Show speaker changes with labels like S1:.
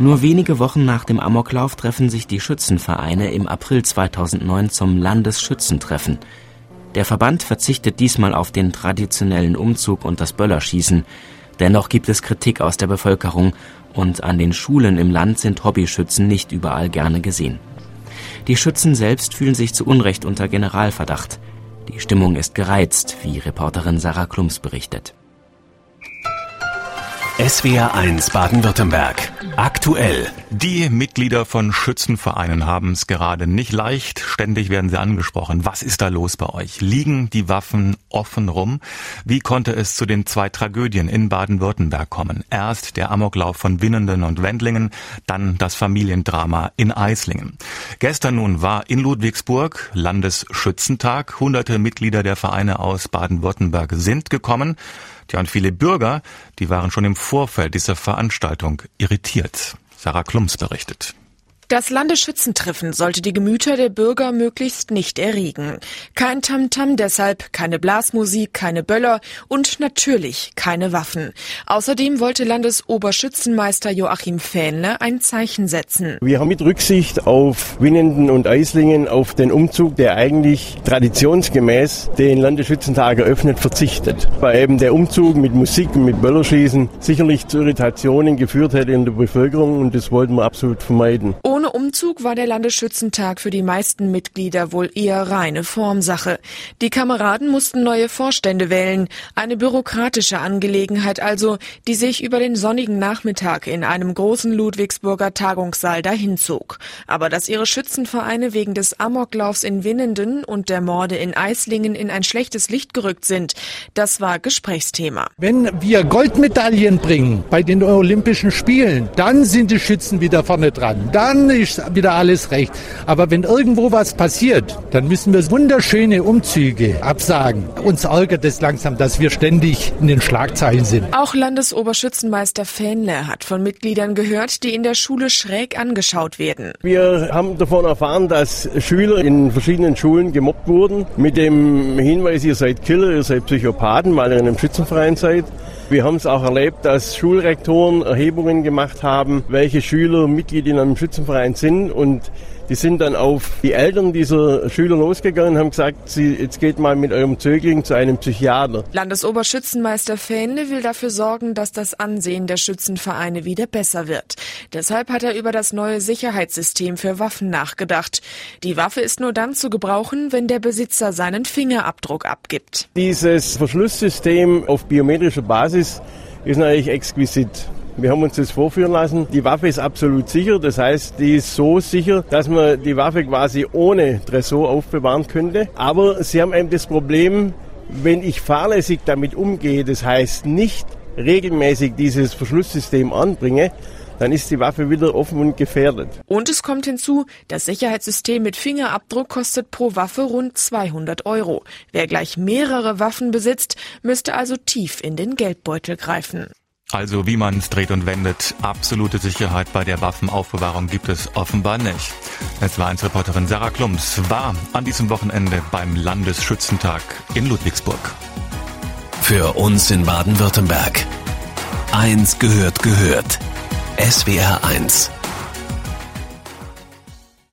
S1: Nur wenige Wochen nach dem Amoklauf treffen sich die Schützenvereine im April 2009 zum Landesschützentreffen. Der Verband verzichtet diesmal auf den traditionellen Umzug und das Böllerschießen. Dennoch gibt es Kritik aus der Bevölkerung und an den Schulen im Land sind Hobbyschützen nicht überall gerne gesehen. Die Schützen selbst fühlen sich zu Unrecht unter Generalverdacht. Die Stimmung ist gereizt, wie Reporterin Sarah Klums berichtet.
S2: SWR 1 Baden-Württemberg. Aktuell.
S3: Die Mitglieder von Schützenvereinen haben es gerade nicht leicht. Ständig werden sie angesprochen. Was ist da los bei euch? Liegen die Waffen offen rum? Wie konnte es zu den zwei Tragödien in Baden-Württemberg kommen? Erst der Amoklauf von Winnenden und Wendlingen, dann das Familiendrama in Eislingen. Gestern nun war in Ludwigsburg Landesschützentag. Hunderte Mitglieder der Vereine aus Baden-Württemberg sind gekommen. Tja, und viele Bürger, die waren schon im Vorfeld dieser Veranstaltung irritiert. Sarah Klums berichtet.
S4: Das Landesschützentreffen sollte die Gemüter der Bürger möglichst nicht erregen. Kein Tamtam -Tam deshalb, keine Blasmusik, keine Böller und natürlich keine Waffen. Außerdem wollte Landesoberschützenmeister Joachim Fähnle ein Zeichen setzen.
S5: Wir haben mit Rücksicht auf Winnenden und Eislingen auf den Umzug, der eigentlich traditionsgemäß den Landesschützentag eröffnet, verzichtet. Weil eben der Umzug mit Musik und mit Böllerschießen sicherlich zu Irritationen geführt hätte in der Bevölkerung und das wollten wir absolut vermeiden.
S4: Ohne Umzug war der Landesschützentag für die meisten Mitglieder wohl eher reine Formsache. Die Kameraden mussten neue Vorstände wählen, eine bürokratische Angelegenheit also, die sich über den sonnigen Nachmittag in einem großen Ludwigsburger Tagungssaal dahinzog. Aber dass ihre Schützenvereine wegen des Amoklaufs in Winnenden und der Morde in Eislingen in ein schlechtes Licht gerückt sind, das war Gesprächsthema.
S6: Wenn wir Goldmedaillen bringen bei den Olympischen Spielen, dann sind die Schützen wieder vorne dran. Dann ist wieder alles recht. Aber wenn irgendwo was passiert, dann müssen wir wunderschöne Umzüge absagen. Uns ärgert es langsam, dass wir ständig in den Schlagzeilen sind.
S4: Auch Landesoberschützenmeister Fähnle hat von Mitgliedern gehört, die in der Schule schräg angeschaut werden.
S5: Wir haben davon erfahren, dass Schüler in verschiedenen Schulen gemobbt wurden. Mit dem Hinweis, ihr seid Killer, ihr seid Psychopathen, weil ihr in einem Schützenverein seid. Wir haben es auch erlebt, dass Schulrektoren Erhebungen gemacht haben, welche Schüler Mitglied in einem Schützenverein sind und die sind dann auf die Eltern dieser Schüler losgegangen und haben gesagt, sie, jetzt geht mal mit eurem Zögling zu einem Psychiater.
S4: Landesoberschützenmeister Fähnle will dafür sorgen, dass das Ansehen der Schützenvereine wieder besser wird. Deshalb hat er über das neue Sicherheitssystem für Waffen nachgedacht. Die Waffe ist nur dann zu gebrauchen, wenn der Besitzer seinen Fingerabdruck abgibt.
S5: Dieses Verschlusssystem auf biometrischer Basis ist natürlich exquisit. Wir haben uns das vorführen lassen. Die Waffe ist absolut sicher. Das heißt, die ist so sicher, dass man die Waffe quasi ohne Tresor aufbewahren könnte. Aber sie haben eben das Problem, wenn ich fahrlässig damit umgehe, das heißt nicht regelmäßig dieses Verschlusssystem anbringe, dann ist die Waffe wieder offen und gefährdet.
S4: Und es kommt hinzu, das Sicherheitssystem mit Fingerabdruck kostet pro Waffe rund 200 Euro. Wer gleich mehrere Waffen besitzt, müsste also tief in den Geldbeutel greifen.
S3: Also wie man es dreht und wendet, absolute Sicherheit bei der Waffenaufbewahrung gibt es offenbar nicht. Es war 1 Reporterin Sarah Klums, war an diesem Wochenende beim Landesschützentag in Ludwigsburg.
S2: Für uns in Baden-Württemberg. Eins gehört gehört. SWR 1